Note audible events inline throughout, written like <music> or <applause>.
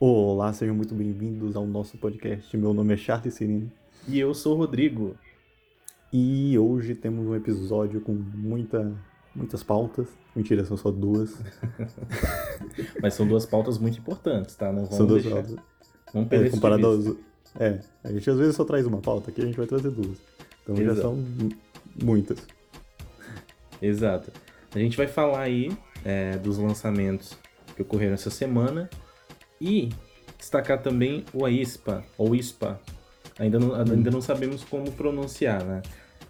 Olá, sejam muito bem-vindos ao nosso podcast. Meu nome é Charles Cirino. E eu sou o Rodrigo. E hoje temos um episódio com muita, muitas pautas. Mentira, são só duas. <laughs> Mas são duas pautas muito importantes, tá? Não vamos são duas deixar... pautas. Vamos perder É, comparado aos... É, a gente às vezes só traz uma pauta, aqui a gente vai trazer duas. Então já Exato. são mu- muitas. Exato. A gente vai falar aí é, dos lançamentos que ocorreram essa semana e destacar também o AISPA, ou ISPA. Ainda não, ainda não sabemos como pronunciar, né?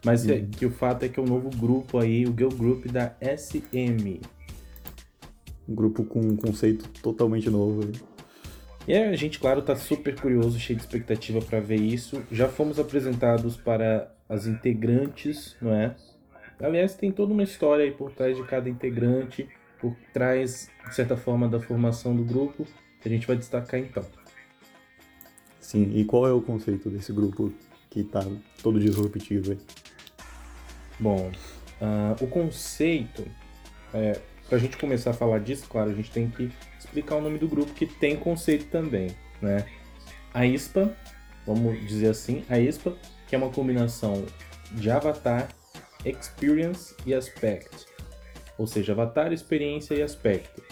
Mas é, que o fato é que é o novo grupo aí, o Girl Group da SM. Um grupo com um conceito totalmente novo. aí. E a gente, claro, tá super curioso, cheio de expectativa para ver isso. Já fomos apresentados para as integrantes, não é? Aliás, tem toda uma história aí por trás de cada integrante, por trás, de certa forma, da formação do grupo, que a gente vai destacar então. Sim, e qual é o conceito desse grupo que tá todo disruptivo aí? Bom, ah, o conceito, é, para a gente começar a falar disso, claro, a gente tem que explicar o nome do grupo que tem conceito também, né? A ISPA, vamos dizer assim, a ISPA, que é uma combinação de avatar, experience e aspect. Ou seja, avatar, experiência e aspecto.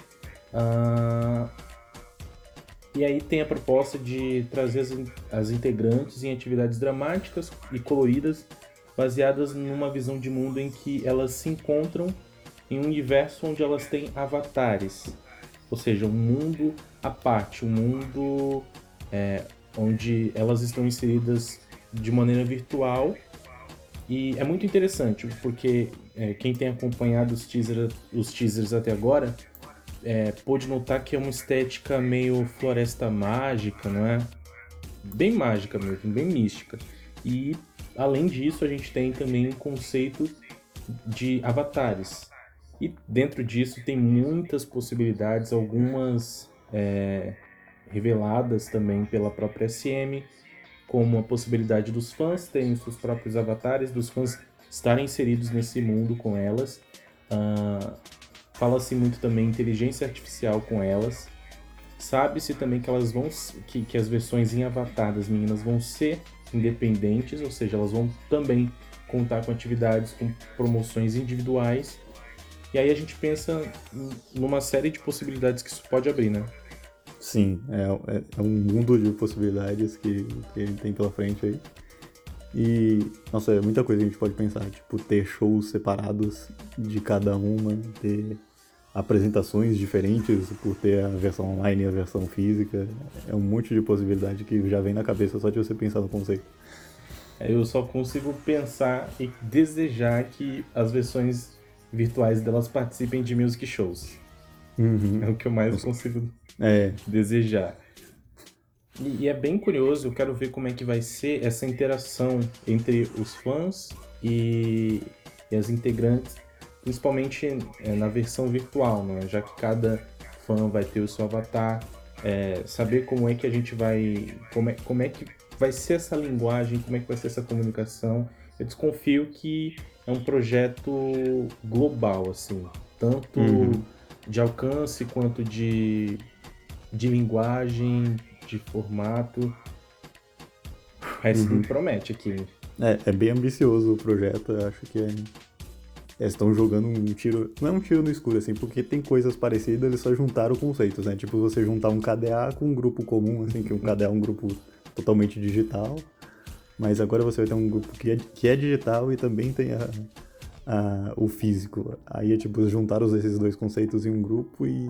Ah, e aí tem a proposta de trazer as, as integrantes em atividades dramáticas e coloridas baseadas numa visão de mundo em que elas se encontram em um universo onde elas têm avatares. Ou seja, um mundo à parte, um mundo é, onde elas estão inseridas de maneira virtual. E é muito interessante, porque é, quem tem acompanhado os, teaser, os teasers até agora é, pôde notar que é uma estética meio floresta mágica, não é? Bem mágica mesmo, bem mística. E além disso, a gente tem também um conceito de avatares. E dentro disso tem muitas possibilidades, algumas é, reveladas também pela própria SM, como a possibilidade dos fãs terem seus próprios avatares, dos fãs estarem inseridos nesse mundo com elas. Ah, Fala-se muito também inteligência artificial com elas. Sabe-se também que elas vão que, que as versões em avatar das meninas vão ser independentes, ou seja, elas vão também contar com atividades com promoções individuais. E aí a gente pensa numa série de possibilidades que isso pode abrir, né? Sim, é, é- é um mundo de possibilidades que, que ele tem pela frente aí. E, nossa, é muita coisa que a gente pode pensar, tipo, ter shows separados de cada uma, ter apresentações diferentes por ter a versão online e a versão física. É um monte de possibilidade que já vem na cabeça só de você pensar no conceito. Eu só consigo pensar e desejar que as versões virtuais delas participem de music shows. Uhum. É o que eu mais consigo É, desejar. E, e é bem curioso, eu quero ver como é que vai ser essa interação entre os fãs e, e as integrantes, principalmente é, na versão virtual, né? já que cada fã vai ter o seu avatar, é, saber como é que a gente vai. Como é, como é que vai ser essa linguagem, como é que vai ser essa comunicação. Eu desconfio que é um projeto global, assim, tanto Uhum. de alcance quanto de, de linguagem, de formato. Parece Uhum. promete aqui. é, é bem ambicioso o projeto, eu acho que é. Eles estão jogando um tiro. Não é um tiro no escuro, assim, porque tem coisas parecidas, eles só juntaram conceitos, né? Tipo, você juntar um KDA com um grupo comum, assim, que o KDA é um grupo totalmente digital. Mas agora você vai ter um grupo que é, que é digital e também tem a, a- o físico. Aí é tipo, juntaram esses dois conceitos em um grupo e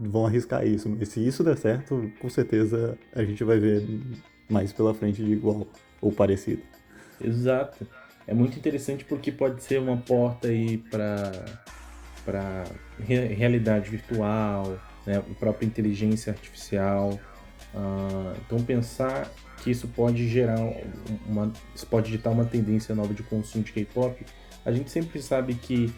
vão arriscar isso. E se isso der certo, com certeza a gente vai ver mais pela frente de igual ou parecido. Exato. É muito interessante porque pode ser uma porta aí para para realidade virtual, né? a própria inteligência artificial. Ah, então pensar que isso pode gerar uma, isso pode ditar uma tendência nova de consumo de K-pop. A gente sempre sabe que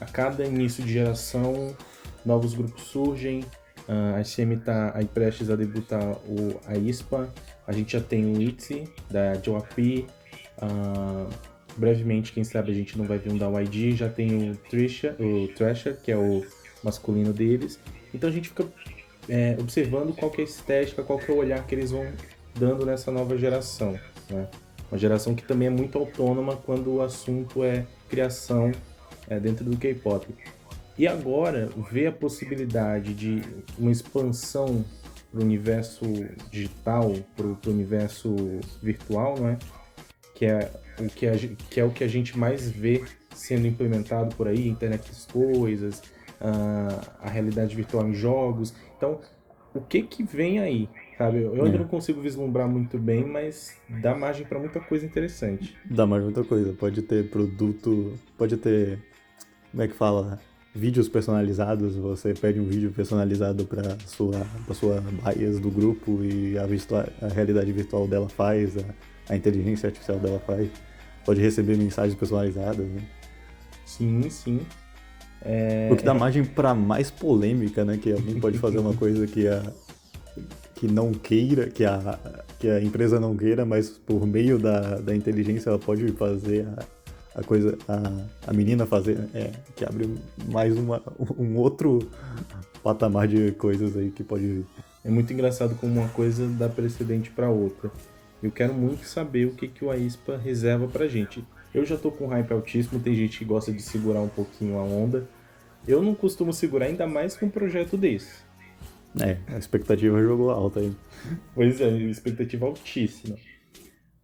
a cada início de geração novos grupos surgem. Ah, a SM está aí prestes a debutar o a ISPA. A gente já tem o ITZY da JYP. Ah, brevemente, quem sabe a gente não vai ver um da YG. Já tem o Trisha, o Thrasher, que é o masculino deles. Então a gente fica é, observando qual que é a estética, qual que é o olhar que eles vão dando nessa nova geração. Né? Uma geração que também é muito autônoma quando o assunto é criação é, dentro do K-pop. E agora, ver a possibilidade de uma expansão para o universo digital, para o universo virtual, não é? Que é, o que, a, que é o que a gente mais vê sendo implementado por aí, internet das coisas, a, a realidade virtual em jogos. Então, o que que vem aí? Sabe? Eu ainda é. não consigo vislumbrar muito bem, mas dá margem para muita coisa interessante. Dá margem pra muita coisa. Pode ter produto, pode ter, como é que fala? Vídeos personalizados. Você pede um vídeo personalizado para sua, pra sua bias do grupo e a, virtua, a realidade virtual dela faz, a, a inteligência artificial dela faz. Pode receber mensagens personalizadas, né? Sim, sim. É... O que dá margem para mais polêmica, né? Que alguém pode fazer uma <laughs> coisa que a, que não queira, que a, que a empresa não queira, mas por meio da, da inteligência ela pode fazer a, a coisa, a, a menina fazer, é, que abre mais uma, um outro patamar de coisas aí que pode vir. É muito engraçado como uma coisa dá precedente para outra. Eu quero muito saber o que, que o AISPA reserva pra gente. Eu já tô com hype altíssimo, tem gente que gosta de segurar um pouquinho a onda. Eu não costumo segurar ainda mais com um projeto desse. É, a expectativa jogou alta aí. Pois é, expectativa altíssima.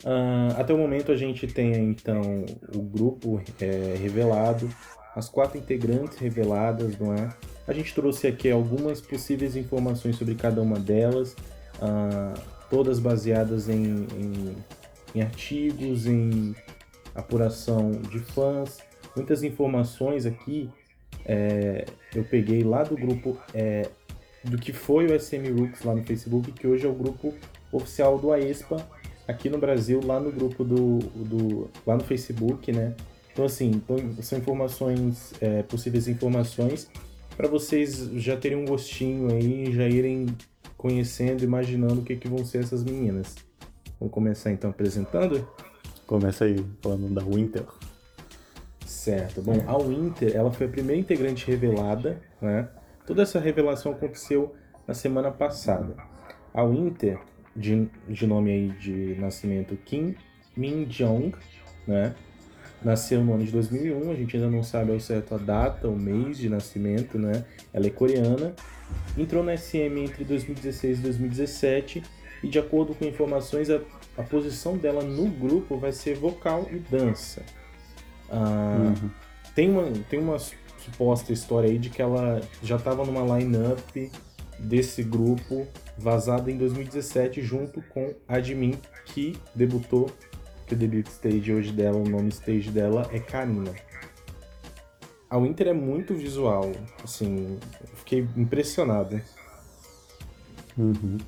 Uh, até o momento a gente tem então o grupo é, revelado, as quatro integrantes reveladas, não é? A gente trouxe aqui algumas possíveis informações sobre cada uma delas, uh, todas baseadas em, em, em artigos, em apuração de fãs. Muitas informações aqui é, eu peguei lá do grupo é, do que foi o SM Rooks lá no Facebook, que hoje é o grupo oficial do AESPA aqui no Brasil, lá no grupo do, do lá no Facebook, né? Então assim, então, são informações, é, possíveis informações para vocês já terem um gostinho aí, já irem conhecendo, imaginando o que, que vão ser essas meninas. Vamos começar então apresentando? Começa aí falando da Winter. Certo. Bom, a Winter, ela foi a primeira integrante revelada, né? Toda essa revelação aconteceu na semana passada. A Winter, de, de nome aí de nascimento Kim Min Jong, né? Nasceu no ano de 2001, a gente ainda não sabe ao certo a data, o mês de nascimento, né? Ela é coreana, entrou na SM entre 2016 e 2017 e de acordo com informações a, a posição dela no grupo vai ser vocal e dança. Ah, uhum. Tem uma tem uma suposta história aí de que ela já estava numa line-up desse grupo vazada em 2017 junto com Admin, que debutou, que o debut stage hoje dela, o nome stage dela é Karina. A Winter é muito visual, assim, fiquei impressionado. Uhum.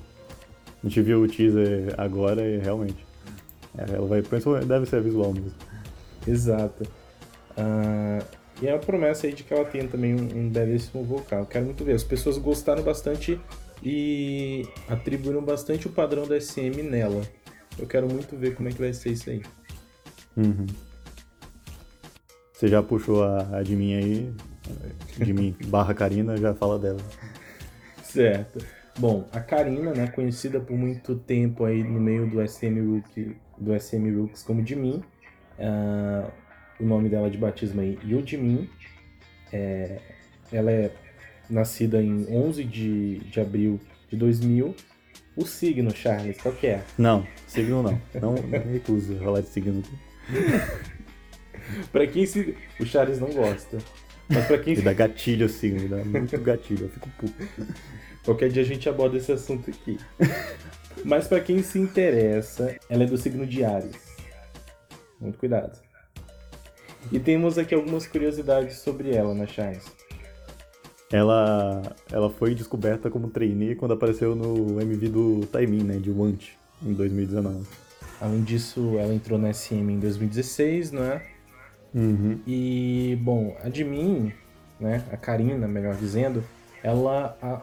A gente viu o teaser agora e realmente. É, ela vai, deve ser visual mesmo. Exato. Uh, e é a promessa aí de que ela tenha também um, um belíssimo vocal. Quero muito ver. As pessoas gostaram bastante e atribuíram bastante o padrão da SM nela. Eu quero muito ver como é que vai ser isso aí. Uhum. Você já puxou a, a de mim aí, de mim <laughs> barra Karina, já fala dela. Certo. Bom, a Karina, né, conhecida por muito tempo aí no meio do SM Rook, do SM Rooks como de mim, uh, o nome dela de batismo é Yujimin. É, ela é nascida em 11 de, de abril de 2000. O signo, Charles, qual que é? Não, signo não. Não, recuso falar de signo. pra quem se... O Charles não gosta. Mas pra quem... Me dá gatilho o signo, dá muito gatilho, eu fico puto. Qualquer dia a gente aborda esse assunto aqui. Mas para quem se interessa, ela é do signo de Ares. Muito cuidado. E temos aqui algumas curiosidades sobre ela, né, Charles? Ela, ela foi descoberta como trainee quando apareceu no MV do Taimin, né, de Want, em 2019. Além disso, ela entrou na SM em 2016, não é? Uhum. E, bom, a mim, né, a Karina, melhor dizendo, ela, há,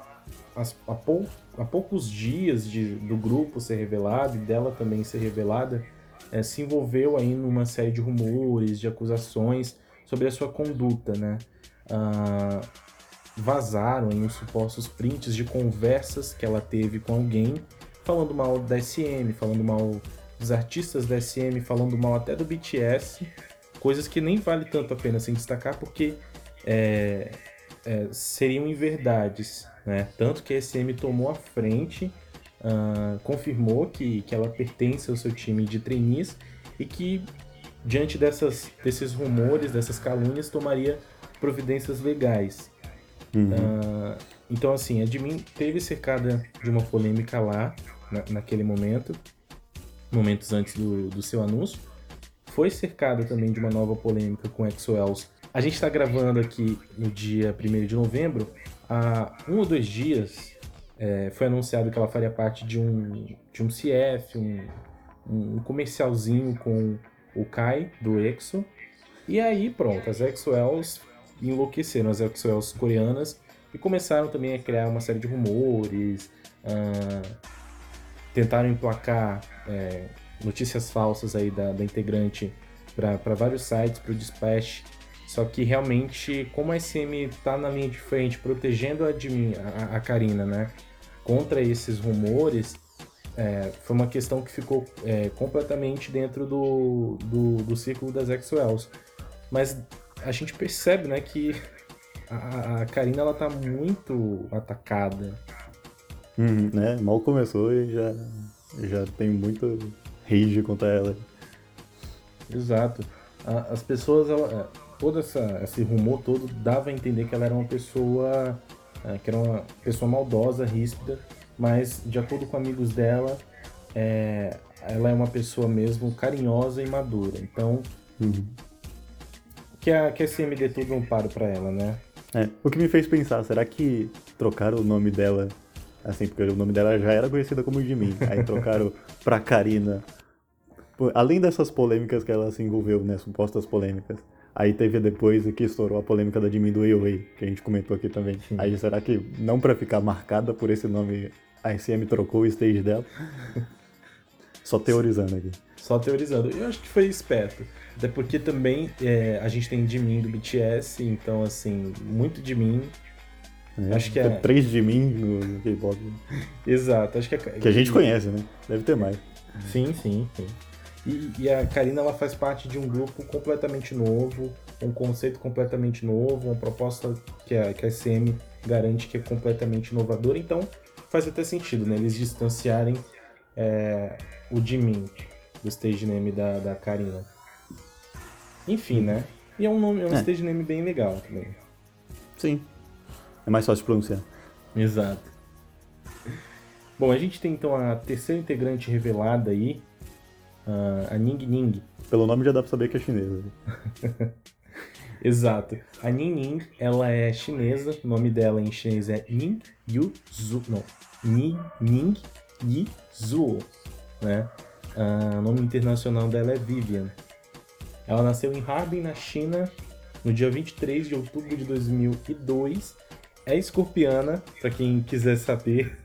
há, pou, há poucos dias de, do grupo ser revelado e dela também ser revelada, é, se envolveu aí numa série de rumores, de acusações sobre a sua conduta, né? Ah, vazaram em os supostos prints de conversas que ela teve com alguém, falando mal da SM, falando mal dos artistas da SM, falando mal até do BTS, coisas que nem vale tanto a pena se destacar porque é, é, seriam inverdades, né? Tanto que a SM tomou a frente, uh, confirmou que, que ela pertence ao seu time de trainees e que diante dessas, desses rumores, dessas calúnias, tomaria providências legais. Uhum. Uh, então, assim, a Admin teve cercada de uma polêmica lá, na, naquele momento, momentos antes do, do seu anúncio. Foi cercada também de uma nova polêmica com XOLs. A gente está gravando aqui no dia 1 de novembro. Há um ou dois dias é, foi anunciado que ela faria parte de um, de um CF, um, um comercialzinho com o Kai, do EXO. E aí, pronto, as EXO-Ls enlouqueceram, as EXO-Ls coreanas, e começaram também a criar uma série de rumores, uh, tentaram emplacar é, notícias falsas aí da, da integrante para vários sites, para o Dispatch. Só que realmente, como a SM tá na linha de frente, protegendo a, a, a Karina, né, contra esses rumores, é, foi uma questão que ficou é, completamente dentro do, do, do círculo das XOLs. Mas a gente percebe né, que a, a Karina ela tá muito atacada. Uhum, né? Mal começou e já, já tem muito rage contra ela. Exato. A, as pessoas, ela, é, todo essa, esse rumor todo dava a entender que ela era uma pessoa é, que era uma pessoa maldosa, ríspida, mas de acordo com amigos dela, é, ela é uma pessoa mesmo carinhosa e madura. Então, uhum. Que a, que a CMD tudo um paro para ela, né? É, o que me fez pensar, será que trocaram o nome dela, assim, porque o nome dela já era conhecida como Jimin, <laughs> aí trocaram pra Karina, além dessas polêmicas que ela se envolveu, né, supostas polêmicas, Aí teve depois que estourou a polêmica da Jimin do Weiwei, que a gente comentou aqui também. Sim. Aí será que, não para ficar marcada por esse nome, a SM trocou o stage dela? <laughs> Só teorizando aqui. Só teorizando. Eu acho que foi esperto. Até porque também é, a gente tem Jimin do BTS, então assim, muito Jimin. É, acho que é. Três Jimin no K-pop. Exato, acho que é. Que a gente conhece, né? Deve ter mais. Sim, sim, sim. E, e, a Karina ela faz parte de um grupo completamente novo, um conceito completamente novo, uma proposta que a, que a SM garante que é completamente inovadora. Então faz até sentido, né? Eles distanciarem é, o Jimin do stage name da, da Karina. Enfim, né? E é um, nome, é um é. stage name bem legal também. Sim. É mais fácil de pronunciar. Exato. Bom, a gente tem então a terceira integrante revelada aí, a Ning Ning. Pelo nome já dá pra saber que é chinesa. <laughs> Exato. A Ning Ning, ela é chinesa, o nome dela em chinês é Ning Yu Zu, não, Ning, Ning Yi Zuo, né? O nome internacional dela é Vivian. Ela nasceu em Harbin, na China, no dia 23 de outubro de 2002. É escorpiana, para quem quiser saber.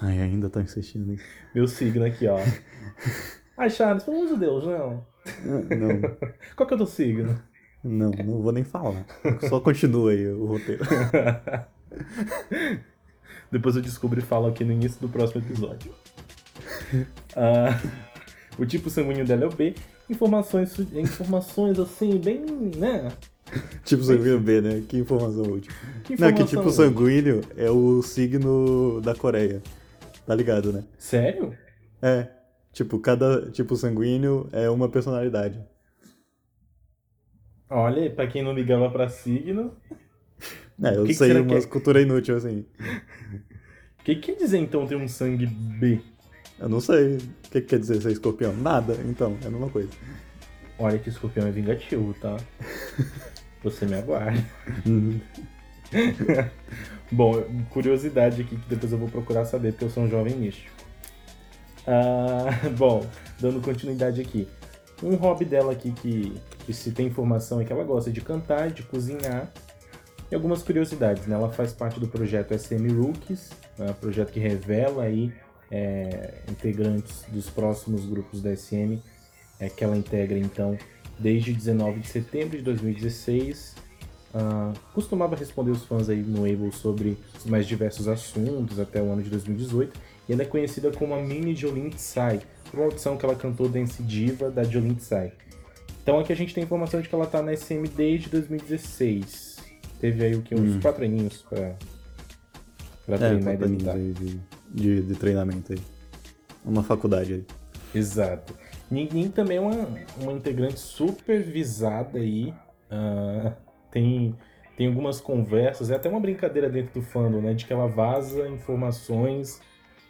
Ai, ainda tá insistindo nisso. Meu signo aqui, ó. <laughs> Ai, Charles, pelo amor de Deus, não. Não. <laughs> Qual que é o teu signo? Não, não vou nem falar. Só continua aí o roteiro. <laughs> Depois eu descubro e falo aqui no início do próximo episódio. Uh, <laughs> o tipo sanguíneo dela é o B. Informações, informações assim, bem, né? Tipo sanguíneo B, né? Que informação útil. Que informação não, que tipo sanguíneo é o signo da Coreia. Tá ligado, né? Sério? É. Tipo, cada tipo sanguíneo é uma personalidade. Olha, pra quem não ligava pra signo. <laughs> É, eu que sei que umas que... cultura inútil assim. <laughs> O que quer dizer então ter um sangue B? Eu não sei. O que, que quer dizer ser escorpião? Nada, então, é a mesma coisa. Olha que escorpião é vingativo, tá? <laughs> Você me aguarde. Uhum. Bom, curiosidade aqui que depois eu vou procurar saber, porque eu sou um jovem místico. Ah, <laughs> bom, dando continuidade aqui. Um hobby dela aqui que, que se tem informação é que ela gosta de cantar, de cozinhar e algumas curiosidades. Né? Ela faz parte do projeto SM Rookies, né? projeto que revela aí é, integrantes dos próximos grupos da SM, é, que ela integra então desde 19 de setembro de 2016 Uh, costumava responder os fãs aí no Able sobre os mais diversos assuntos até o ano de 2018 e ela é conhecida como a mini Jolene Tsai, por uma audição que ela cantou Dance Diva da Jolene Tsai. Então aqui a gente tem informação de que ela tá na SM desde 2016. Teve aí o que? Uns hum. quatro aninhos pra, pra é, treinar e debutar. De, de, treinamento aí. Uma faculdade aí. Exato. Ninguém também é uma, uma integrante super visada aí. Uh, tem, tem algumas conversas, é até uma brincadeira dentro do fandom, né? De que ela vaza informações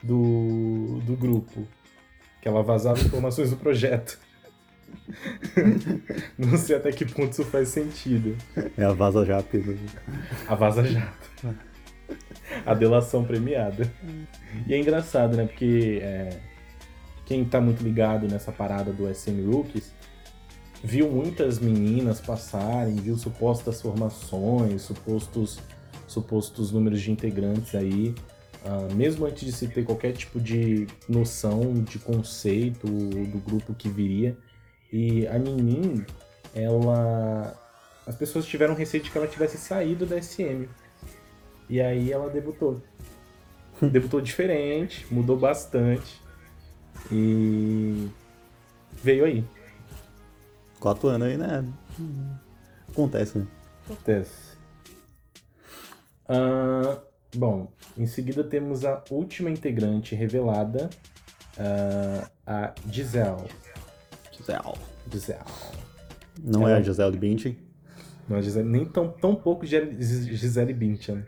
do, do grupo. Que ela vazava informações do projeto. <laughs> Não sei até que ponto isso faz sentido. É a Vaza Jato. Né? A Vaza Jato. A delação premiada. E é engraçado, né? Porque é, quem tá muito ligado nessa parada do SM Rookies viu muitas meninas passarem, viu supostas formações, supostos, supostos números de integrantes aí. Uh, mesmo antes de se ter qualquer tipo de noção de conceito do grupo que viria. E a Ninin, ela. As pessoas tiveram receio de que ela tivesse saído da SM. E aí ela debutou. <laughs> debutou diferente, mudou bastante. E. veio aí. Quatro anos aí, né? Acontece, né? Acontece. Uh, bom, em seguida temos a última integrante revelada, uh, a Giselle. Giselle. Giselle. Não Ela... é a Gisele Bündchen? Não, a Gisele, nem tão, tão pouco Gisele Bündchen.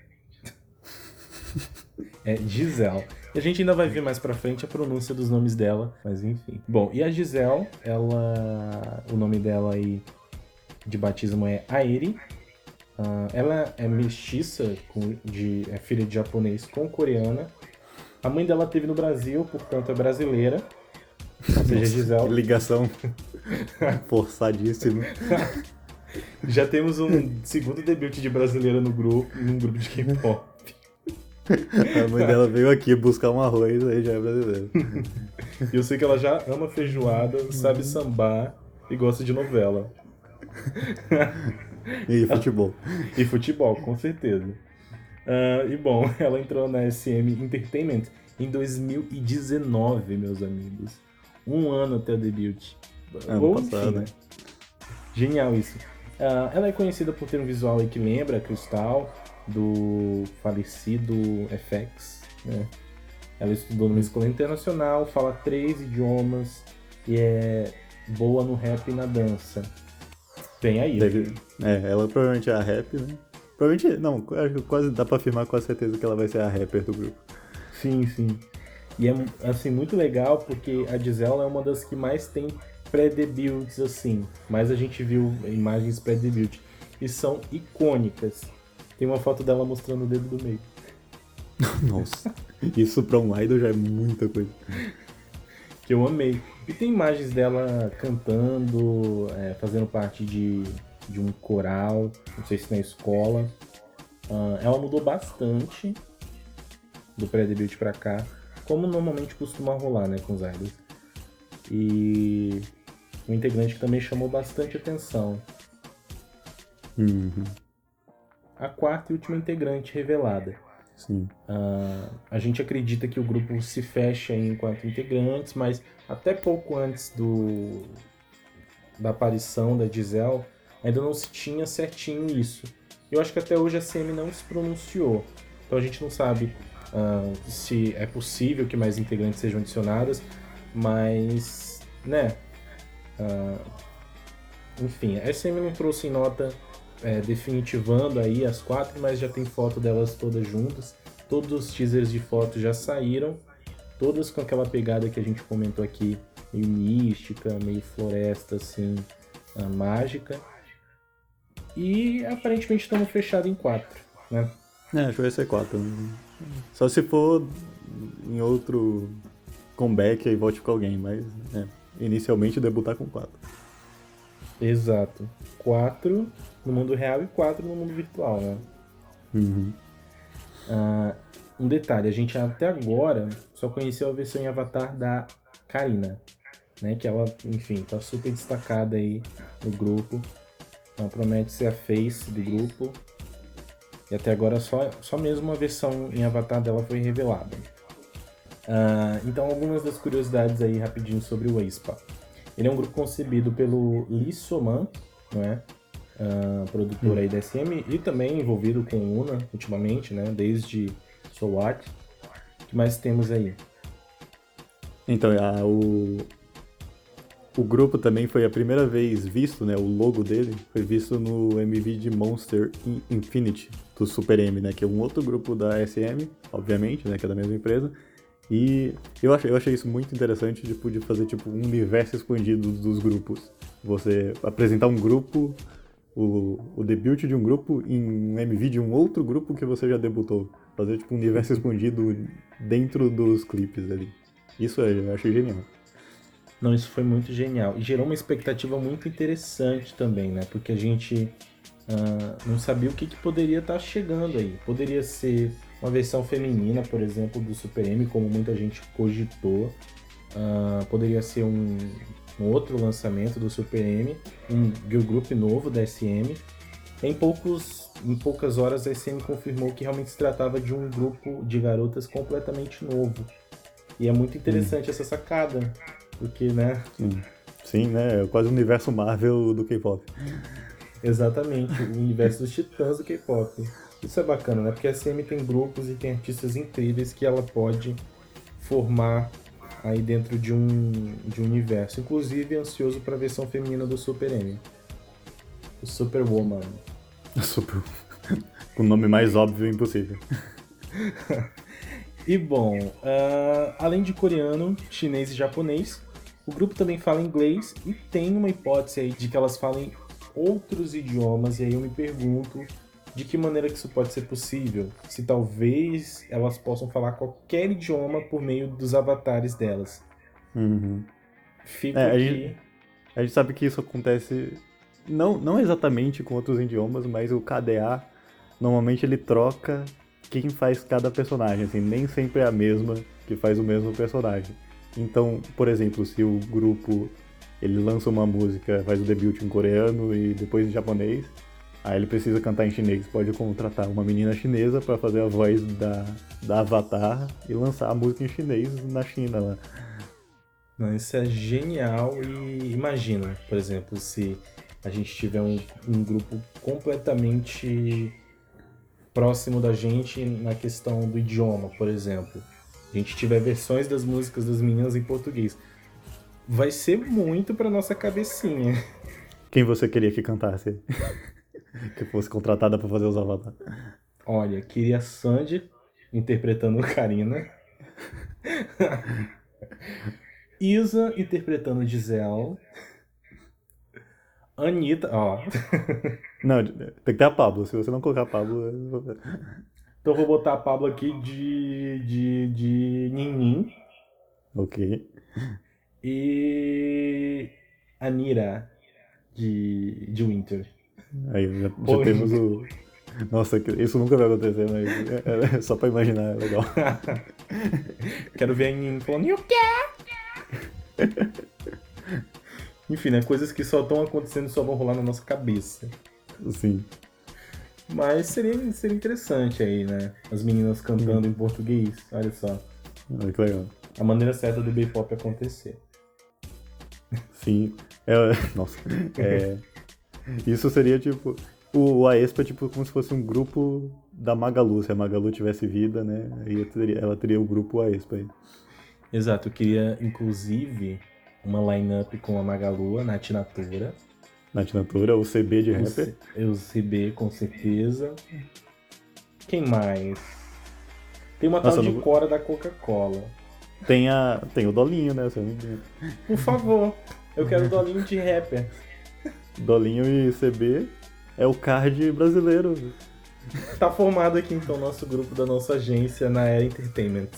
É Giselle. E a gente ainda vai ver mais pra frente a pronúncia dos nomes dela, mas enfim. Bom, e a Giselle, ela. O nome dela aí de batismo é Aeri. Uh, ela é mestiça, com, de, é filha de japonês com coreana. A mãe dela teve no Brasil, portanto é brasileira. Ou seja, Gisele. Ligação <laughs> forçadíssima. <laughs> Já temos um segundo debut de brasileira no grupo, num grupo de K-pop. A mãe dela veio aqui buscar um arroz, aí já é brasileira. E eu sei que ela já ama feijoada, sabe sambar e gosta de novela. E futebol. E futebol, com certeza. Uh, e bom, <laughs> ela entrou na SM Entertainment em 2019, meus amigos. Um ano até o debut. Ano passado, né? Genial isso. Uh, ela é conhecida por ter um visual que lembra Cristal, do falecido FX. Né? Ela estudou numa escola internacional, fala três idiomas e é boa no rap e na dança. Vem aí. Deve, é, ela provavelmente é a rap, né? Provavelmente, não, quase dá pra afirmar com a certeza que ela vai ser a rapper do grupo. Sim, sim. E é assim muito legal porque a Gisela é uma das que mais tem pré-debuts assim, mas a gente viu imagens pré-debut e são icônicas. Tem uma foto dela mostrando o dedo do meio. <laughs> Nossa, isso pra um idol já é muita coisa. Que eu amei. E tem imagens dela cantando, é, fazendo parte de, de um coral, não sei se na escola. Uh, ela mudou bastante do pré-debut pra cá, como normalmente costuma rolar né, com os idols. E um integrante que também chamou bastante atenção. Uhum a quarta e última integrante revelada. Sim. Uh, a gente acredita que o grupo se fecha em quatro integrantes, mas até pouco antes do da aparição da Giselle, ainda não se tinha certinho isso. Eu acho que até hoje a CM não se pronunciou. Então a gente não sabe uh, se é possível que mais integrantes sejam adicionadas, mas, né? Uh, enfim, a SM não trouxe em nota é, definitivando aí as quatro, mas já tem foto delas todas juntas. Todos os teasers de foto já saíram, todas com aquela pegada que a gente comentou aqui, meio mística, meio floresta, assim, ah, mágica. E aparentemente estamos fechados em quatro, né? É, acho que vai ser quatro. Só se for em outro comeback e volte com alguém, mas é, inicialmente debutar com quatro. Exato. Quatro no mundo real e quatro no mundo virtual, né? Uhum. Uh, um detalhe, a gente até agora só conheceu a versão em Avatar da Karina, né? Que ela, enfim, tá super destacada aí no grupo. Ela promete ser a face do grupo. E até agora só, só mesmo uma versão em avatar dela foi revelada. Uh, então, algumas das curiosidades aí rapidinho sobre o Aespa. Ele é um grupo concebido pelo Lee Soman, não é? Uh, produtor aí da SM e também envolvido com Una ultimamente, né? Desde Soul Art. O que mais temos aí? Então, a, o, o grupo também foi a primeira vez visto, né? O logo dele foi visto no MV de Monster Infinity, do Super M, né? Que é um outro grupo da SM, obviamente, né? Que é da mesma empresa. E eu achei, eu achei isso muito interessante, tipo, de fazer tipo, um universo expandido dos grupos. Você apresentar um grupo, o, o debut de um grupo em um MV de um outro grupo que você já debutou. Fazer tipo um universo expandido dentro dos clipes ali. Isso eu achei genial. Não, isso foi muito genial. E gerou uma expectativa muito interessante também, né? Porque a gente uh, não sabia o que, que poderia estar tá chegando aí. Poderia ser uma versão feminina, por exemplo, do Super M, como muita gente cogitou. Uh, poderia ser um, um, outro lançamento do Super M, um girl group novo da SM. Em, poucos, em poucas horas a SM confirmou que realmente se tratava de um grupo de garotas completamente novo. E é muito interessante hum. essa sacada, porque, né? Sim, Sim né? É quase o universo Marvel do K-pop. Exatamente, o universo dos titãs do K-pop. Isso é bacana, né? Porque a SM tem grupos e tem artistas incríveis que ela pode formar aí dentro de um, de um universo. Inclusive, ansioso para a versão feminina do Super M. O Superwoman. Super... <laughs> o nome mais óbvio impossível. <laughs> e bom, uh, além de coreano, chinês e japonês, o grupo também fala inglês e tem uma hipótese aí de que elas falem outros idiomas. E aí eu me pergunto de que maneira que isso pode ser possível? Se talvez elas possam falar qualquer idioma por meio dos avatares delas. Uhum. Fica é, aqui... a, gente, a gente sabe que isso acontece não, não exatamente com outros idiomas, mas o KDA normalmente ele troca quem faz cada personagem, assim, nem sempre é a mesma que faz o mesmo personagem. Então, por exemplo, se o grupo ele lança uma música, faz o debut em coreano e depois em japonês, Aí ele precisa cantar em chinês, pode contratar uma menina chinesa para fazer a voz da, da Avatar e lançar a música em chinês na China lá. Não, isso é genial e imagina, por exemplo, se a gente tiver um, um grupo completamente próximo da gente na questão do idioma, por exemplo. A gente tiver versões das músicas das meninas em português. Vai ser muito pra nossa cabecinha. Quem você queria que cantasse? <laughs> <laughs> que fosse contratada para fazer os avatares. Olha, queria Sandy interpretando Karina. <laughs> Isa interpretando Giselle. Anitta, ó. <laughs> Não, tem que ter a Pablo. Se você não colocar a Pablo. Então eu vou botar a Pablo aqui de. de. de Ninnin. Ok. E. Anira de. de Winter. Aí já, já temos o. Nossa, isso nunca vai acontecer, mas é, é só pra imaginar, é legal. <laughs> Quero ver a Nin falando, o quê? <laughs> Enfim, né? Coisas que só estão acontecendo e só vão rolar na nossa cabeça. Sim. Mas seria, seria interessante aí, né? As meninas cantando em português, olha só. Olha que legal. A maneira certa do K-pop acontecer. Sim. É, <laughs> nossa. É, isso seria tipo. O, Aespa é tipo como se fosse um grupo da Magalu. Se a Magalu tivesse vida, né? Aí teria, ela teria o grupo Aespa aí. Exato, eu queria inclusive uma line-up com a Magalu, a Nath Natura. Nath Natura, o CB de rapper. O CB, com certeza. Quem mais? Tem uma Nossa, tal de não... Cora da Coca-Cola. Tem, a... Tem o Dolinho, né? Por favor, eu quero o Dolinho de rapper. Dolinho e CB é o card brasileiro. Tá formado aqui então nosso grupo da nossa agência na Era Entertainment.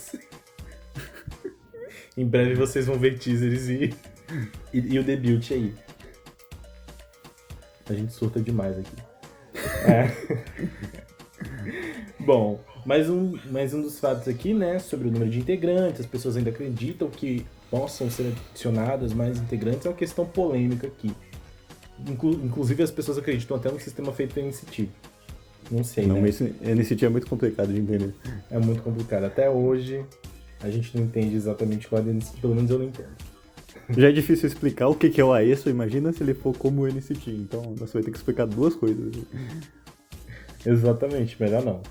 <laughs> em breve vocês vão ver teasers e, e, e, o debut aí. A gente surta demais aqui. É. <laughs> Bom, mais um, mais um dos fatos aqui, né, sobre o número de integrantes. As pessoas ainda acreditam que possam ser adicionadas mais integrantes. É uma questão polêmica aqui inclu, inclusive as pessoas acreditam até no sistema feito em NCT. Não sei, Não, né? esse NCT é muito complicado de entender. É muito complicado. Até hoje a gente não entende exatamente qual é o NCT, pelo menos eu não entendo. Já é difícil explicar o que que é o AESO, imagina se ele for como o NCT. Então você vai ter que explicar duas coisas. Exatamente, melhor não.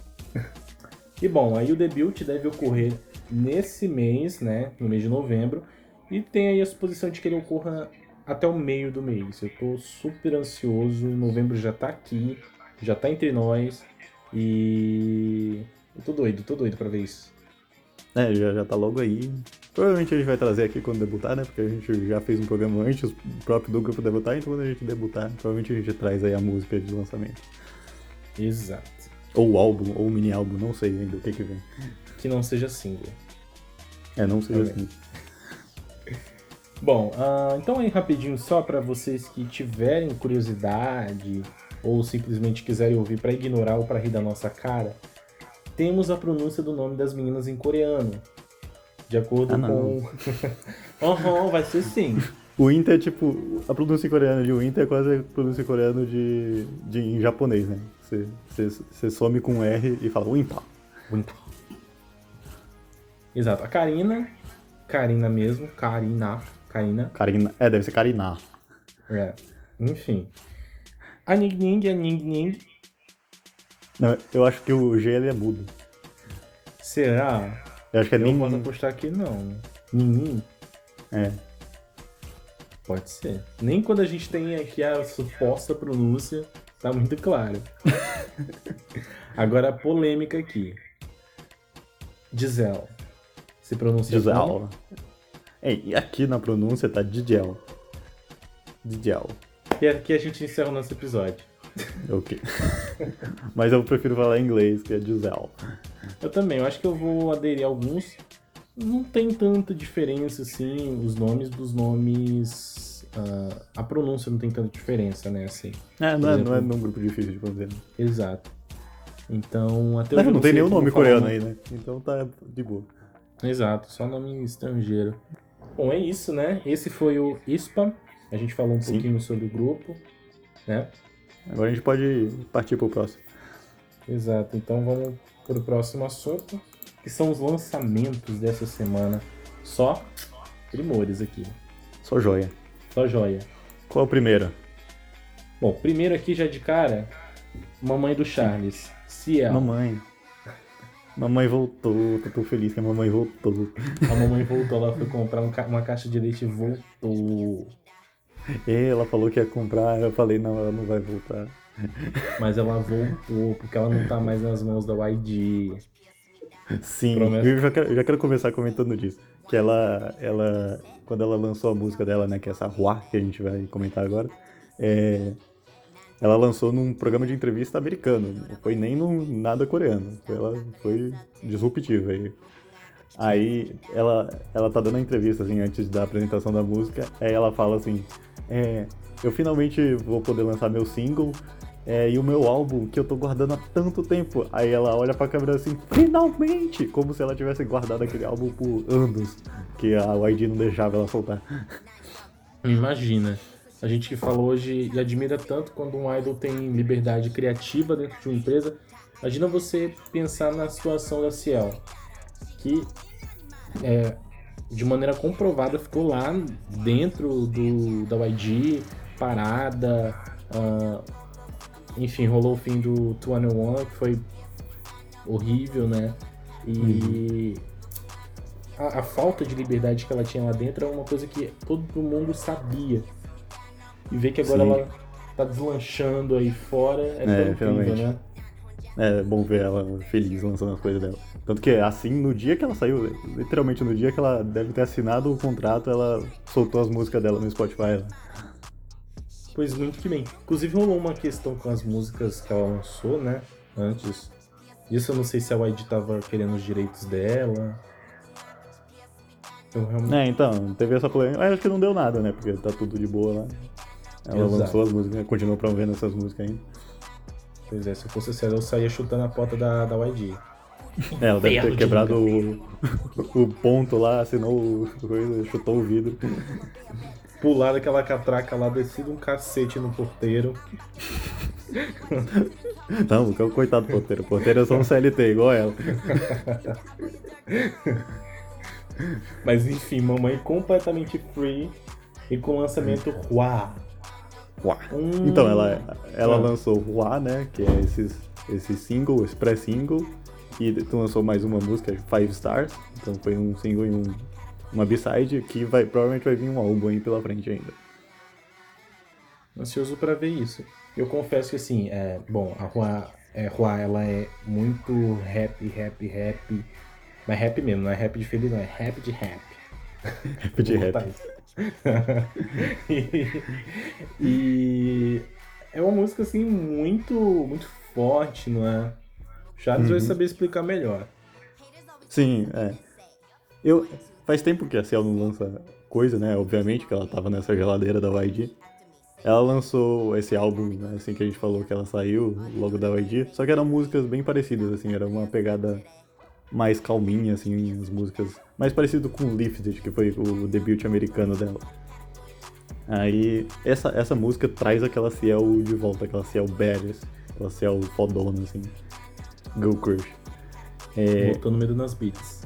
E bom, aí o debut deve ocorrer nesse mês, né? No mês de novembro. E tem aí a suposição de que ele ocorra até o meio do mês. Eu tô super ansioso. Novembro já tá aqui, já tá entre nós. E. Eu tô doido, tô doido pra ver isso. É, já, já tá logo aí. Provavelmente a gente vai trazer aqui quando debutar, né? Porque a gente já fez um programa antes, o próprio do grupo debutar, então quando a gente debutar, provavelmente a gente traz aí a música de lançamento. Exato. Ou o álbum, ou o mini álbum, não sei ainda o que que vem. Que não seja single. É, não seja Tá bem. Bom, ah, então aí rapidinho só para vocês que tiverem curiosidade ou simplesmente quiserem ouvir para ignorar ou para rir da nossa cara, temos a pronúncia do nome das meninas em coreano. De acordo Ah, com. <laughs> Aham, vai ser sim. O Inter é tipo. A pronúncia coreana de Winter é quase a pronúncia coreana de, de em japonês, né? Você, você, você some com um R e fala Winter. Muito. Exato. A Karina, Karina mesmo, Karina, Karina, Karina. É, deve ser Karina. é. Enfim. A Ning Ning, a Ning Ning, Não, eu acho que o G ele é mudo. será? Eu acho que é Eu Ning. não posso apostar aqui não. Ning É. Pode ser. Nem quando a gente tem aqui a suposta pronúncia, tá muito claro. <laughs> Agora a polêmica aqui. Giselle. Se pronuncia como? Giselle. É, e aqui na pronúncia tá Digel. Digel. E aqui a gente encerra o nosso episódio. Ok. <laughs> Mas eu prefiro falar em inglês, que é Giselle. Eu também, eu acho que eu vou aderir a alguns. Não tem tanta diferença, assim, os nomes dos nomes. ah, a pronúncia não tem tanta diferença, né? Assim. É, não Por é, exemplo- não é num grupo difícil de fazer. né? Exato. Então, até Não, não tem nenhum nome coreano aí, né? Então tá de boa. Exato, só nome estrangeiro. Bom, é isso, né? Esse foi o ISPA. A gente falou um Sim. pouquinho sobre o grupo, né? Agora a gente pode partir pro próximo. Exato. Então vamos para o próximo assunto, que são os lançamentos dessa semana. Só primores aqui. Só joia. Só joia. Qual é o primeiro? Bom, primeiro aqui já de cara, Mamãe do Charles. Ciel. Mamãe. Mamãe voltou, tô tão feliz que a mamãe voltou. A mamãe voltou, ela foi comprar um ca- uma caixa de leite e voltou. E ela falou que ia comprar, eu falei, não, ela não vai voltar. Mas ela voltou, porque ela não tá mais nas mãos da YG. Sim, Promessa. eu já quero, já quero começar comentando disso. Que ela, ela, quando ela lançou a música dela, né, que é essa Hua, que a gente vai comentar agora, é, ela lançou num programa de entrevista americano, não foi nem num nada coreano, ela foi disruptiva. Aí, aí ela, ela tá dando a entrevista, assim, antes da apresentação da música, aí ela fala assim, é, eu finalmente vou poder lançar meu single, é, e o meu álbum que eu tô guardando há tanto tempo. Aí ela olha pra câmera assim, finalmente! Como se ela tivesse guardado aquele álbum por anos, que a YG não deixava ela soltar. Imagina. A gente que falou hoje e admira tanto quando um idol tem liberdade criativa dentro de uma empresa. Imagina você pensar na situação da Ciel, que é, de maneira comprovada ficou lá dentro do, da YG, parada. ah, enfim, rolou o fim do 201, que foi horrível, né? E a, a falta de liberdade que ela tinha lá dentro é uma coisa que todo mundo sabia. E ver que agora Sim. ela tá deslanchando aí fora é, É, incrível, né? É bom ver ela feliz lançando as coisas dela. Tanto que assim, no dia que ela saiu, literalmente no dia que ela deve ter assinado o contrato, ela soltou as músicas dela no Spotify. Lá. Pois muito que bem. Inclusive rolou uma questão com as músicas que ela lançou, né? Antes. Isso eu não sei se a YG tava querendo os direitos dela. Eu realmente. É, então, teve essa polêmica. Mas acho que não deu nada, né? Porque tá tudo de boa lá. Ela Exato. lançou as músicas, continuou promovendo essas músicas ainda. Pois é, se eu fosse sério, eu saía chutando a porta da, da YG. É, ela deve ter quebrado o, <laughs> o ponto lá, assinou o coisa, chutou o vidro. Pular daquela catraca lá, descido um cacete no porteiro. Não, que é o coitado do porteiro. O porteiro é só um CLT, igual ela. Mas enfim, mamãe completamente free e com o lançamento Hua. Hua. Hum. Então, ela, ela ah. lançou Hua, né? Que é esses, esse single, esse pré-single. E tu lançou mais uma música, Five Stars. Então foi um single e um, uma B-side que vai, provavelmente vai vir um álbum aí pela frente ainda. Ansioso para ver isso. Eu confesso que assim, é, bom, a Hua, é, Hua ela é muito rap, rap, rap. Mas rap mesmo, não é rap de feliz, não, é rap de rap. Rap de rap. <laughs> e, e, é uma música assim muito, muito forte, não é? Charles uhum. vai saber explicar melhor. Sim, é. Eu, faz tempo que a Ciel não lança coisa, né? Obviamente que ela tava nessa geladeira da YG. Ela lançou esse álbum, né, assim que a gente falou que ela saiu, logo da YG, só que eram músicas bem parecidas, assim, era uma pegada mais calminha, assim, as músicas mais parecido com Lifted, que foi o debut americano dela. Aí, essa, essa música traz aquela Ciel de volta, aquela Ciel badass, aquela Ciel fodona, assim, Go Crush. É... Voltando meio nas beats.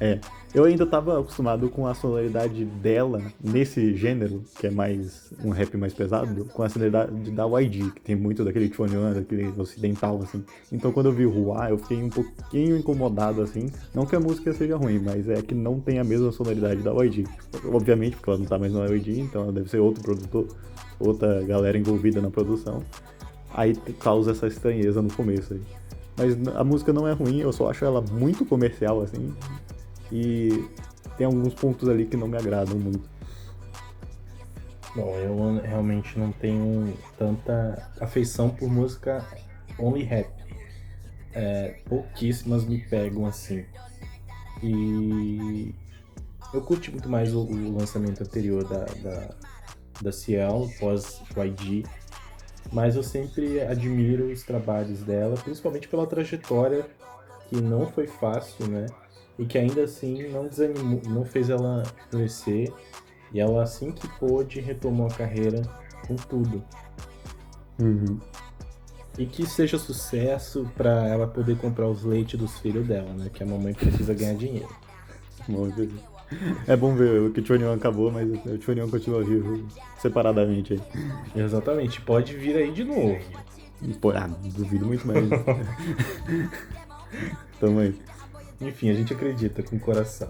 É, eu ainda tava acostumado com a sonoridade dela nesse gênero, que é mais um rap mais pesado, com a sonoridade da YG, que tem muito daquele Chonian, daquele ocidental, assim. Então quando eu vi Hua, eu fiquei um pouquinho incomodado, assim. Não que a música seja ruim, mas é que não tem a mesma sonoridade da YG. Obviamente, porque ela não tá mais na YG, então ela deve ser outro produtor, outra galera envolvida na produção. Aí causa essa estranheza no começo aí. Mas a música não é ruim, eu só acho ela muito comercial, assim. E tem alguns pontos ali que não me agradam muito. Bom, eu realmente não tenho tanta afeição por música only rap. É, pouquíssimas me pegam assim. E eu curti muito mais o, o lançamento anterior da, da, da Ciel, pós YG. Mas eu sempre admiro os trabalhos dela, principalmente pela trajetória que não foi fácil, né? E que ainda assim não desanimou, não fez ela crescer e ela assim que pôde retomou a carreira com tudo. Uhum. E que seja sucesso para ela poder comprar os leites dos filhos dela, né? Que a mamãe precisa ganhar dinheiro. <laughs> É bom ver que o Chonion acabou, mas o Chonion continua vivo separadamente aí. Exatamente, pode vir aí de novo. Pô, ah, duvido muito mais. <laughs> Tamo aí. Enfim, a gente acredita com o coração.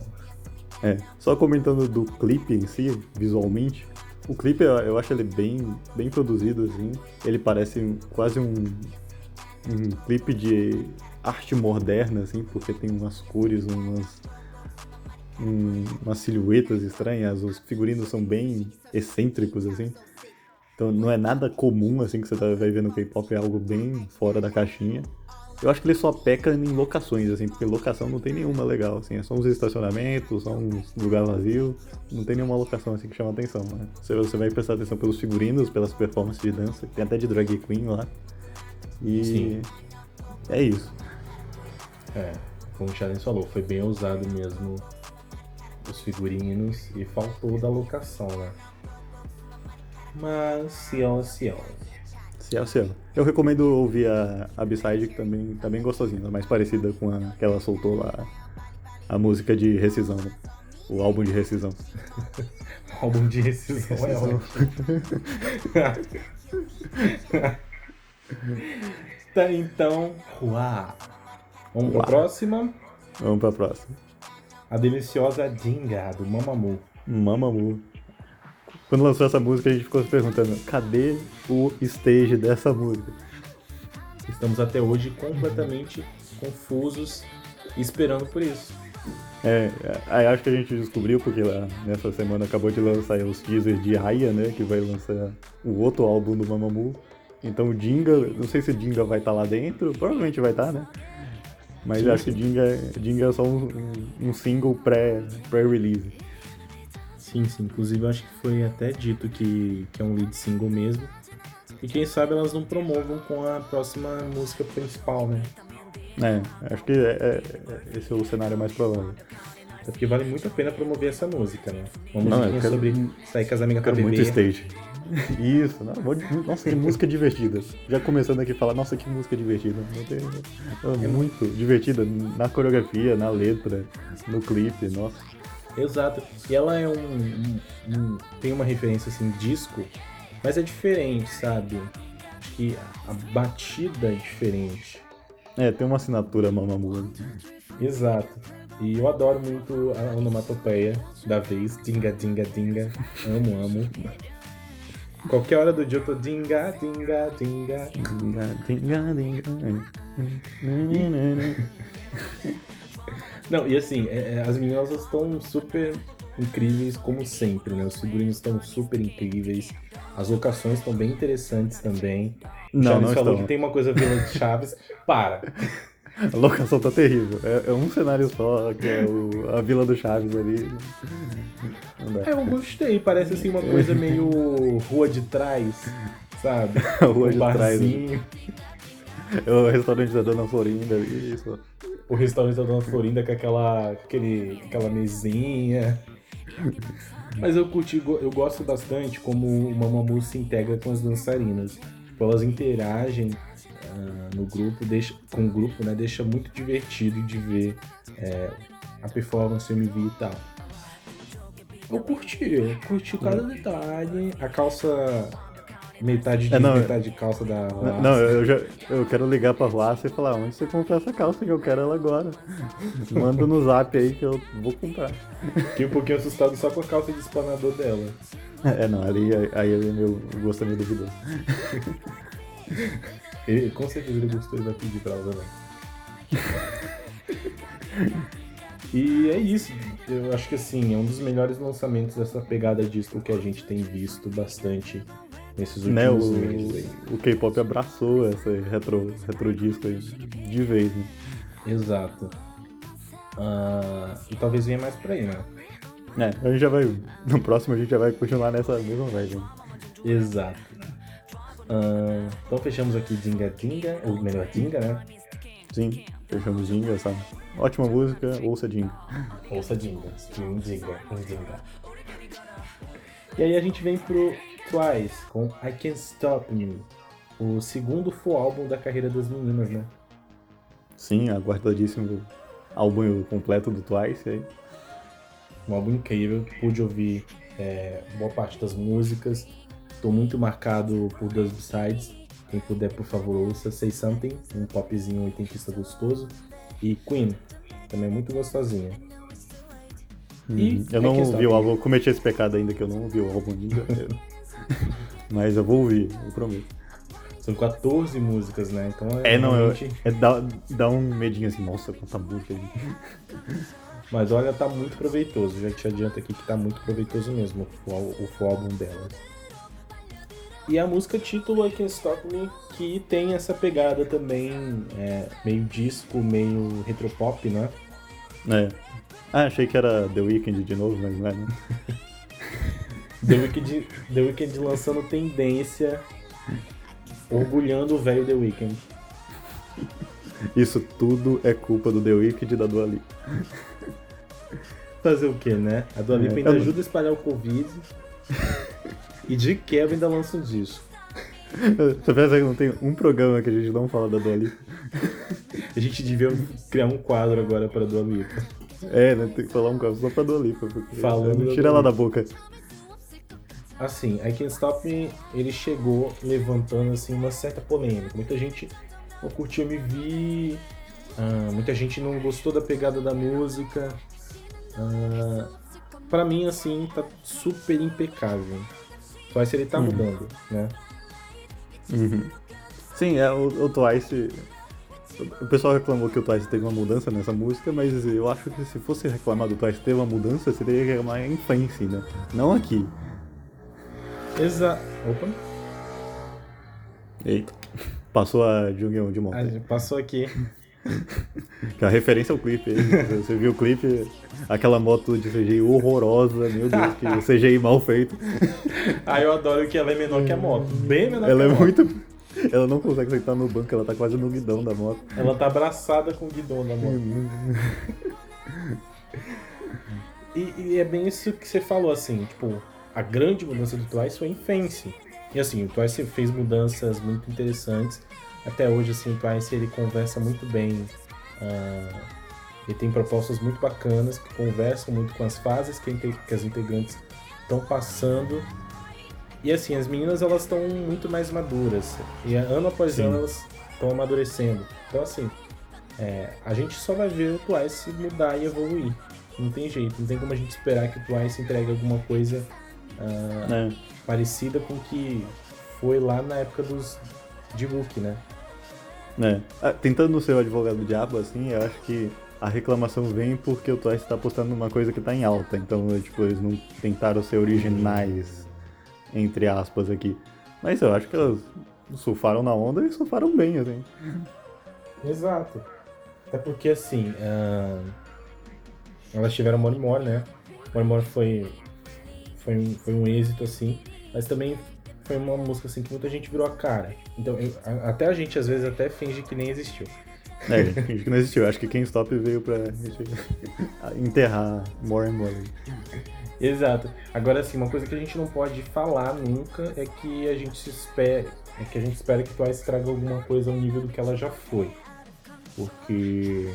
É, só comentando do clipe em si, visualmente, o clipe eu acho ele bem, bem produzido, assim. Ele parece quase um, um clipe de arte moderna, assim, porque tem umas cores, umas, um, umas silhuetas estranhas, os figurinos são bem excêntricos, assim. Então não é nada comum, assim, que você tá, vai ver no K-pop, é algo bem fora da caixinha. Eu acho que ele só peca em locações, assim, porque locação não tem nenhuma legal, assim, é só uns estacionamentos, só um lugar vazio, não tem nenhuma locação assim que chama atenção, né? Você, você vai prestar atenção pelos figurinos, pelas performances de dança, tem até de drag queen lá. E Sim. é isso. É, como o Charles falou, foi bem usado mesmo os figurinos e faltou da locação, né? Mas Ciel. Ciel, Ciel. Eu recomendo ouvir a, a B-side, que também tá bem gostosinha, mais parecida com a que ela soltou lá, a música de rescisão, né? o álbum de rescisão. <laughs> o álbum de rescisão, é rescisão. é ótimo. <laughs> tá, então, uau. Vamos uau. pra próxima? Vamos pra próxima. A deliciosa Dinga, do Mamamoo. Mamamoo. Quando lançou essa música, a gente ficou se perguntando: cadê o stage dessa música? Estamos até hoje completamente confusos esperando por isso. É, aí acho que a gente descobriu, porque lá nessa semana acabou de lançar os teasers de Aya, né? Que vai lançar o outro álbum do Mamamoo. Então o Dinga, não sei se o Dinga vai estar tá lá dentro, provavelmente vai estar, tá, né? Mas sim, acho sim. que Dinga, Dinga é só um, um single pré-release. Pré Sim, sim. Inclusive, eu acho que foi até dito que, que é um lead single mesmo. E quem sabe elas não promovam com a próxima música principal, né? É, acho que é, é- é- esse é o cenário mais provável. É porque vale muito a pena promover essa música, né? Uma Não, musiquinha quero- sobre sair com as amigas pra Quero muito stage. Isso, não, nossa, que música divertida. Já começando aqui a falar, nossa, que música divertida. Tem- é muito divertida na coreografia, na letra, no clipe, nossa. Exato. E ela é um, um- um- tem uma referência assim, disco, mas é diferente, sabe? Acho que a batida é diferente. É, tem uma assinatura Mamamoo. Exato. E eu adoro muito a onomatopeia da vez. Dinga, dinga, dinga. Amo, amo. Qualquer hora do dia eu tô dinga, dinga, dinga. Não, e assim, é- é, as meninas estão super incríveis como sempre, né? Os figurinos estão super incríveis. As locações estão bem interessantes também. O Não, Chaves não falou estão. que tem uma coisa Vila de Chaves. Para! <laughs> A locação tá terrível. É, é um cenário só, que é o- a Vila do Chaves ali. É, eu gostei, parece assim uma coisa meio rua de trás, sabe? <laughs> Rua de um trás. barzinho. É <laughs> o restaurante da Dona Florinda. Isso. O restaurante da Dona Florinda com aquela, aquele, aquela mesinha. Mas eu curti, eu gosto bastante como o Mamamoo se integra com as dançarinas. Tipo, elas interagem ah, no grupo, deixa, com o grupo, né? Deixa muito divertido de ver é, a performance MV e tal. Eu curti, eu curti cada detalhe. A calça. Metade de É, não, metade de calça da Não, não, eu já eu quero ligar pra Vlassa e falar, onde você comprou essa calça que eu quero ela agora? <laughs> Manda no zap aí que eu vou comprar. Fiquei um pouquinho assustado só com a calça de espanador dela. É, não, ali aí aí meu gosto é meio duvidoso. <laughs> Ele, com certeza ele gostou e vai pedir pra ela também. <laughs> e é isso. Eu acho que assim, é um dos melhores lançamentos dessa pegada disco que a gente tem visto bastante nesses Né, últimos meses aí. o, o K-pop abraçou esse retro, retro disco aí de vez, né? Exato. Ah, e talvez venha mais por aí, né? É, a gente já vai. No próximo a gente já vai continuar nessa mesma vibe. né? Exato. Ah, então fechamos aqui Dinga Dinga, ou melhor, Dinga, né? Sim, fechamos Jinga, essa ótima música, ouça Jinga. Ouça Dinga, stream Dinga, Dinga. E aí a gente vem pro Twice com I Can't Stop Me, o segundo full álbum da carreira das meninas, né? Sim, aguardadíssimo álbum completo do Twice aí. Um álbum incrível, pude ouvir é, boa parte das músicas, tô muito marcado por duas B-sides, quem puder por favor ouça Say Something, um popzinho oitentista gostoso, e Queen, também muito gostosinha. Hum, eu não Can't ouvi o álbum, eu cometi esse pecado ainda que eu não ouvi o álbum ainda. <laughs> <laughs> Mas eu vou ouvir, eu prometo. São 14 músicas, né? Então É, não, eu, realmente- é, dá, dá um medinho assim, nossa, quanta música. gente. <laughs> Mas olha, tá muito proveitoso. Já te adianto aqui que tá muito proveitoso mesmo o, full- o full álbum delas. E a música título I Can't Stop Me, que tem essa pegada também, é, meio disco, meio retropop, né? É. Ah, achei que era The Weeknd de novo, mas não é, né? <laughs> The Weeknd, The Weeknd lançando tendência, orgulhando o velho The Weeknd. Isso tudo é culpa do The Weeknd e da Dua Lipa. Fazer o que, né? A Dua Lipa É, ainda ajuda a espalhar o Covid. e de quebra ainda lança um disco. Você pensa que não tem um programa que a gente não fala da Dua Lipa? A gente devia criar um quadro agora pra Dua Lipa. É, né? Tem que falar um caso só pra Dua Lipa. Falando tira ela da boca. Assim, I Can't Stop Me, ele chegou levantando assim uma certa polêmica. Muita gente não curtiu MV, ah, muita gente não gostou da pegada da música. Ah, pra mim, assim, tá super impecável. Se ele tá mudando, né? Uhum. Sim, é, o, o Twice. O pessoal reclamou que o Twice teve uma mudança nessa música, mas eu acho que se fosse reclamar do Twice ter uma mudança, seria reclamar em Fancy, né? Não aqui. Exato. Opa, Eita. Passou a Jungyeon de moto. passou aqui. Que a referência ao clipe aí. Você viu o clipe, aquela moto de CGI horrorosa, meu Deus, que CGI mal feito. Ah, eu adoro que ela é menor que a moto. Bem menor Ela que é a moto. muito. ela não consegue sentar no banco, ela tá quase no guidão da moto. Ela tá abraçada com o guidão da moto. <laughs> e, e, é bem isso que você falou, assim, tipo, a grande mudança do Twice foi em Fence. E assim, o Twice fez mudanças muito interessantes. Até hoje, assim, o Twice ele conversa muito bem. Uh, ele tem propostas muito bacanas que conversam muito com as fases que, que as integrantes estão passando. E assim, as meninas elas estão muito mais maduras. E ano após Sim. ano elas estão amadurecendo. Então assim, é, a gente só vai ver o Twice mudar e evoluir. Não tem jeito, não tem como a gente esperar que o Twice entregue alguma coisa uh, é. parecida com o que foi lá na época dos de Book, né? É. Ah, tentando ser o advogado do diabo, assim, eu acho que a reclamação vem porque o Twice está postando uma coisa que está em alta. Então, tipo, eles não tentaram ser originais, entre aspas, aqui. Mas eu acho que elas surfaram na onda e surfaram bem, assim. Exato. Até porque, assim, uh... elas tiveram Money né? Money foi, foi, um, foi um êxito, assim. Mas também foi uma música assim que muita gente virou a cara. Então, eu, a, até a gente às vezes até finge que nem existiu. É, finge que não existiu. Acho que quem Stop veio pra <laughs> enterrar More and More. Exato. Agora assim, uma coisa que a gente não pode falar nunca é que a gente se espera, é que a gente espera que Twice traga alguma coisa ao nível do que ela já foi. Porque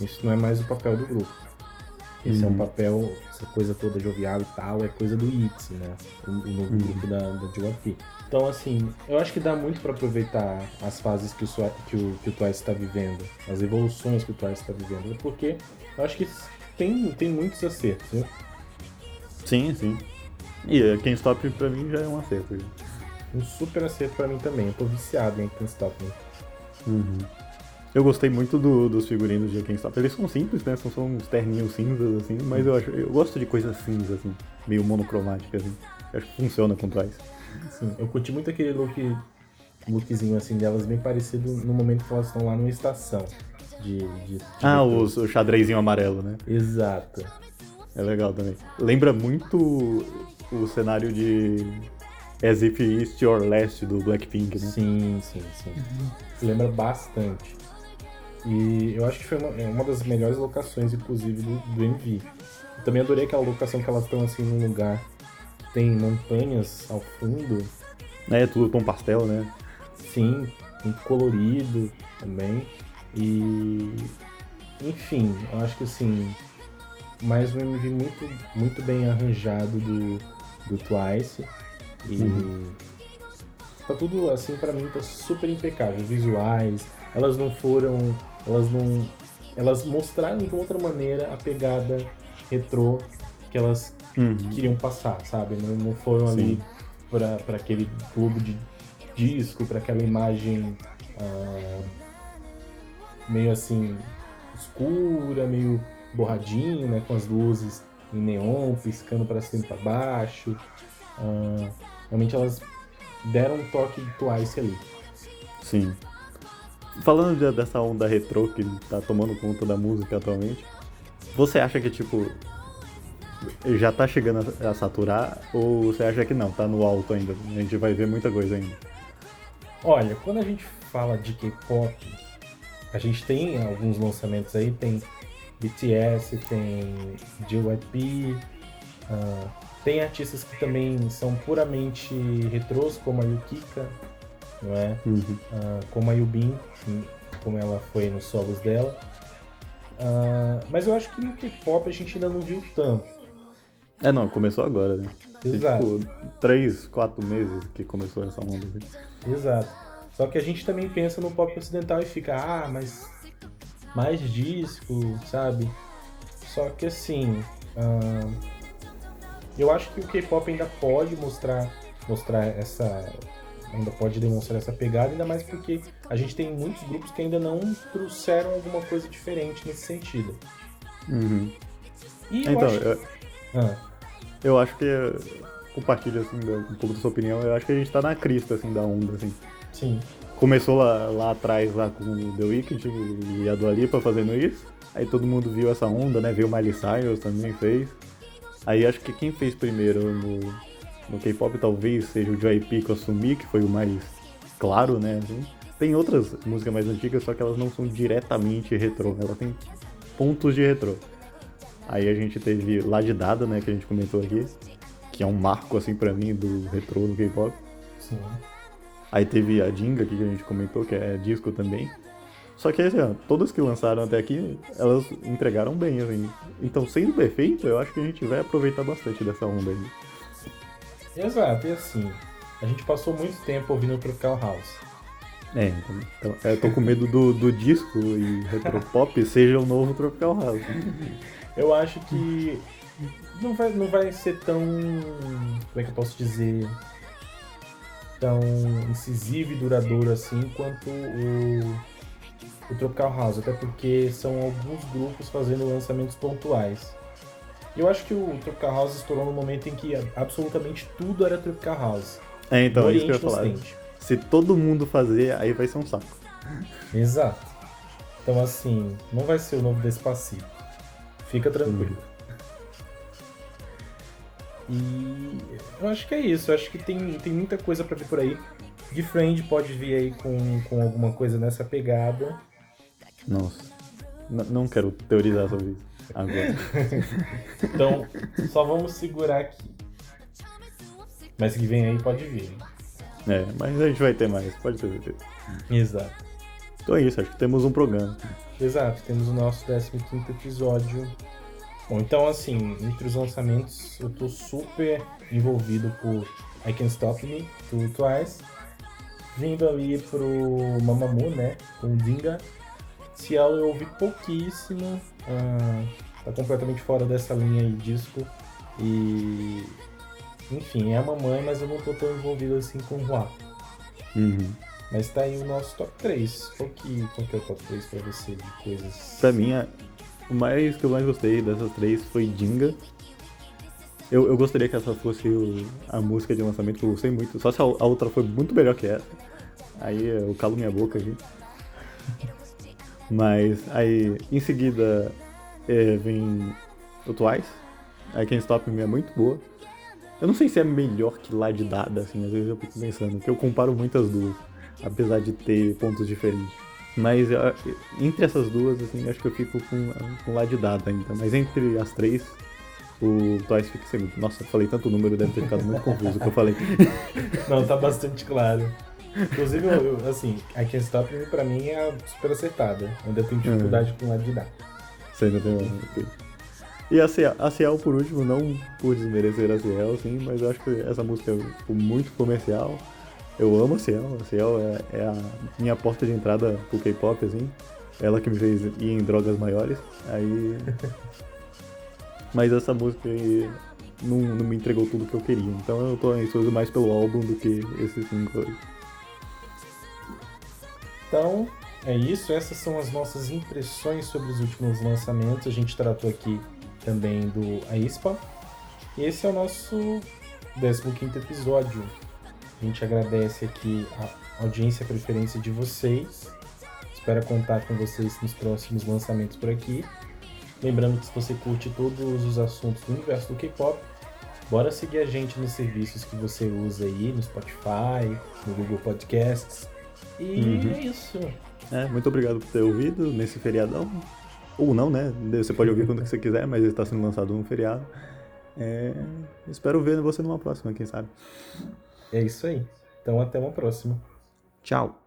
isso não é mais o papel do grupo. Esse uhum. é um uhum. papel, essa coisa toda jovial e tal, é coisa do ITZY, né? O, o novo uhum. grupo da, da JYP. Então, assim, eu acho que dá muito para aproveitar as fases que o, que o, que o Twice está vivendo, as evoluções que o Twice está vivendo, porque eu acho que tem, tem muitos acertos, né? Sim, sim. E uh, Can't Stop pra mim já é um acerto. Um super acerto pra mim também. Eu tô viciado em Can't Stop. Né? Uhum. Eu gostei muito do, dos figurinos de Stop. Eles são simples, né? São só uns terninhos cinzas, assim, mas eu acho. Eu gosto de coisas cinzas, assim, meio monocromáticas, assim. Eu acho que funciona com trás. Sim, eu curti muito aquele look lookzinho assim delas, bem parecido no momento que elas estão lá numa estação. De, de, de ah, o, o xadrezinho amarelo, né? Exato. É legal também. Lembra muito o cenário de As If East or Last do Blackpink, né? Sim, sim, sim. Lembra bastante. E eu acho que foi uma, é uma das melhores locações, inclusive, do, do MV. Eu também adorei aquela locação que elas estão assim num lugar que tem montanhas ao fundo. É, tudo com pastel, né? Sim, muito colorido também. E enfim, eu acho que assim, mais um MV muito, muito bem arranjado do, do Twice. E uhum. Tá tudo assim para mim tá super impecável, visuais. Elas não foram elas não. Elas mostraram de outra maneira a pegada retrô que elas uhum. queriam passar, sabe? Não, não foram Sim. ali para aquele clube de disco, para aquela imagem uh, meio assim escura, meio borradinho, né? Com as luzes em neon piscando para cima e para baixo. Uh, realmente elas deram um toque de Twice ali. Sim. Falando de, dessa onda retrô que tá tomando conta da música atualmente, você acha que, tipo, já tá chegando a, a, saturar ou você acha que não, tá no alto ainda? A gente vai ver muita coisa ainda. Olha, quando a gente fala de K-pop, a gente tem alguns lançamentos aí, tem BTS, tem JYP, uh, tem artistas que também são puramente retrôs, como a Yukika, não é? Uhum. Uh, como a Yubin, como ela foi nos solos dela. Uh, mas eu acho que no K-pop a gente ainda não viu tanto. É, não, começou agora, né? Exato. Tipo, três, quatro meses que começou essa onda. Exato. Só que a gente também pensa no pop ocidental e fica, ah, mas mais disco, sabe? Só que assim, uh, eu acho que o K-pop ainda pode mostrar, mostrar essa, ainda pode demonstrar essa pegada, ainda mais porque a gente tem muitos grupos que ainda não trouxeram alguma coisa diferente nesse sentido. Uhum. E eu então, acho... Eu, ah. eu acho que compartilho assim, um pouco da sua opinião, eu acho que a gente tá na crista assim, da onda, assim. Sim. Começou lá, lá atrás lá com o The Weeknd e a Dua Lipa fazendo isso. Aí todo mundo viu essa onda, né? Viu Miley Cyrus também fez. Aí acho que quem fez primeiro no, no K-pop talvez seja o JYP com a Sumi, que foi o mais claro, né? Tem outras músicas mais antigas, só que elas não são diretamente retrô. Ela tem pontos de retrô. Aí a gente teve Lá de Dada, né, que a gente comentou aqui, que é um marco, assim, pra mim, do retrô do K-pop. Sim. Aí teve a Jinga, aqui, que a gente comentou, que é disco também. Só que, assim, ó, todas que lançaram até aqui, elas entregaram bem, assim. Então, sendo perfeito, eu acho que a gente vai aproveitar bastante dessa onda aí. Exato, e assim, a gente passou muito tempo ouvindo Tropical House. É, então, então eu tô com medo do, do disco e retropop seja o novo Tropical House. <laughs> Eu acho que não vai, não vai ser tão. Como é que eu posso dizer? Tão incisivo e duradouro assim quanto o, o Tropical House, até porque são alguns grupos fazendo lançamentos pontuais. Eu acho que o Tropical House estourou no momento em que absolutamente tudo era Tropical House. É, então, No é isso que eu ia falar. Ocidente. Se todo mundo fazer, aí vai ser um saco. Exato. Então, assim, não vai ser o novo Despacito. Fica tranquilo. E eu acho que é isso. Eu acho que tem, tem muita coisa pra vir por aí. De Friend pode vir aí com, com alguma coisa nessa pegada. Nossa. N- não quero teorizar sobre isso agora. <laughs> Então, só vamos segurar aqui. Mas que vem aí pode vir. é, mas a gente vai ter mais, pode ter certeza. Exato. Então é isso, acho que temos um programa. Exato, temos o nosso 15 episódio. Bom, então assim, entre os lançamentos eu tô super envolvido por I Can't Stop Me, do Twice. Vindo ali pro Mamamoo, né, com o Dinga. Cielo eu ouvi pouquíssimo, ah, tá completamente fora dessa linha aí disco. E... Enfim, é a mamãe, mas eu não tô tão envolvido assim com o Hua. Uhum. Mas tá aí o nosso top 3. Qual que, qual que é o top 3 pra você de coisas? Pra mim, a- o mais que eu mais gostei dessas três foi Jinga. Eu, eu gostaria que essa fosse o- a música de lançamento que eu gostei muito. Só se a, a outra foi muito melhor que essa. Aí eu calo minha boca aqui. <laughs> Mas aí em seguida é, vem o Twice. I Can't Stop Me é muito boa. Eu não sei se é melhor que lá de Dada, assim, às vezes eu fico pensando, porque eu comparo muito as duas, apesar de ter pontos diferentes. Mas entre essas duas, assim, acho que eu fico com, com lá de Dada ainda. Mas entre as três, o Twice fica segundo. Nossa, eu falei tanto número, deve ter ficado muito confuso o que eu falei. <laughs> Não, tá bastante claro. Inclusive, eu, eu, assim, a Can't Stop Me pra mim é super acertada. Ainda tenho dificuldade com a de dar. Você ainda tem uma. E a Ciel, a Ciel, por último, não por desmerecer a Ciel, assim, mas eu acho que essa música é tipo, muito comercial. Eu amo a Ciel, a Ciel é, é a minha porta de entrada pro K-pop, assim. Ela que me fez ir em drogas maiores. Aí. <laughs> Mas essa música aí não, não me entregou tudo que eu queria. Então eu tô ansioso mais pelo álbum do que esse single aí. Então, é isso. Essas são as nossas impressões sobre os últimos lançamentos. A gente tratou aqui também do Aespa. E esse é o nosso 15 episódio. A gente agradece aqui a audiência e a preferência de vocês. Espero contar com vocês nos próximos lançamentos por aqui. Lembrando que se você curte todos os assuntos do universo do K-pop, bora seguir a gente nos serviços que você usa aí, no Spotify, no Google Podcasts. E Uhum. é isso. É, muito obrigado por ter ouvido nesse feriadão. Ou não, né? Você pode ouvir quando você quiser, mas ele está sendo lançado num feriado. É, espero ver você numa próxima, quem sabe. É isso aí. Então até uma próxima. Tchau.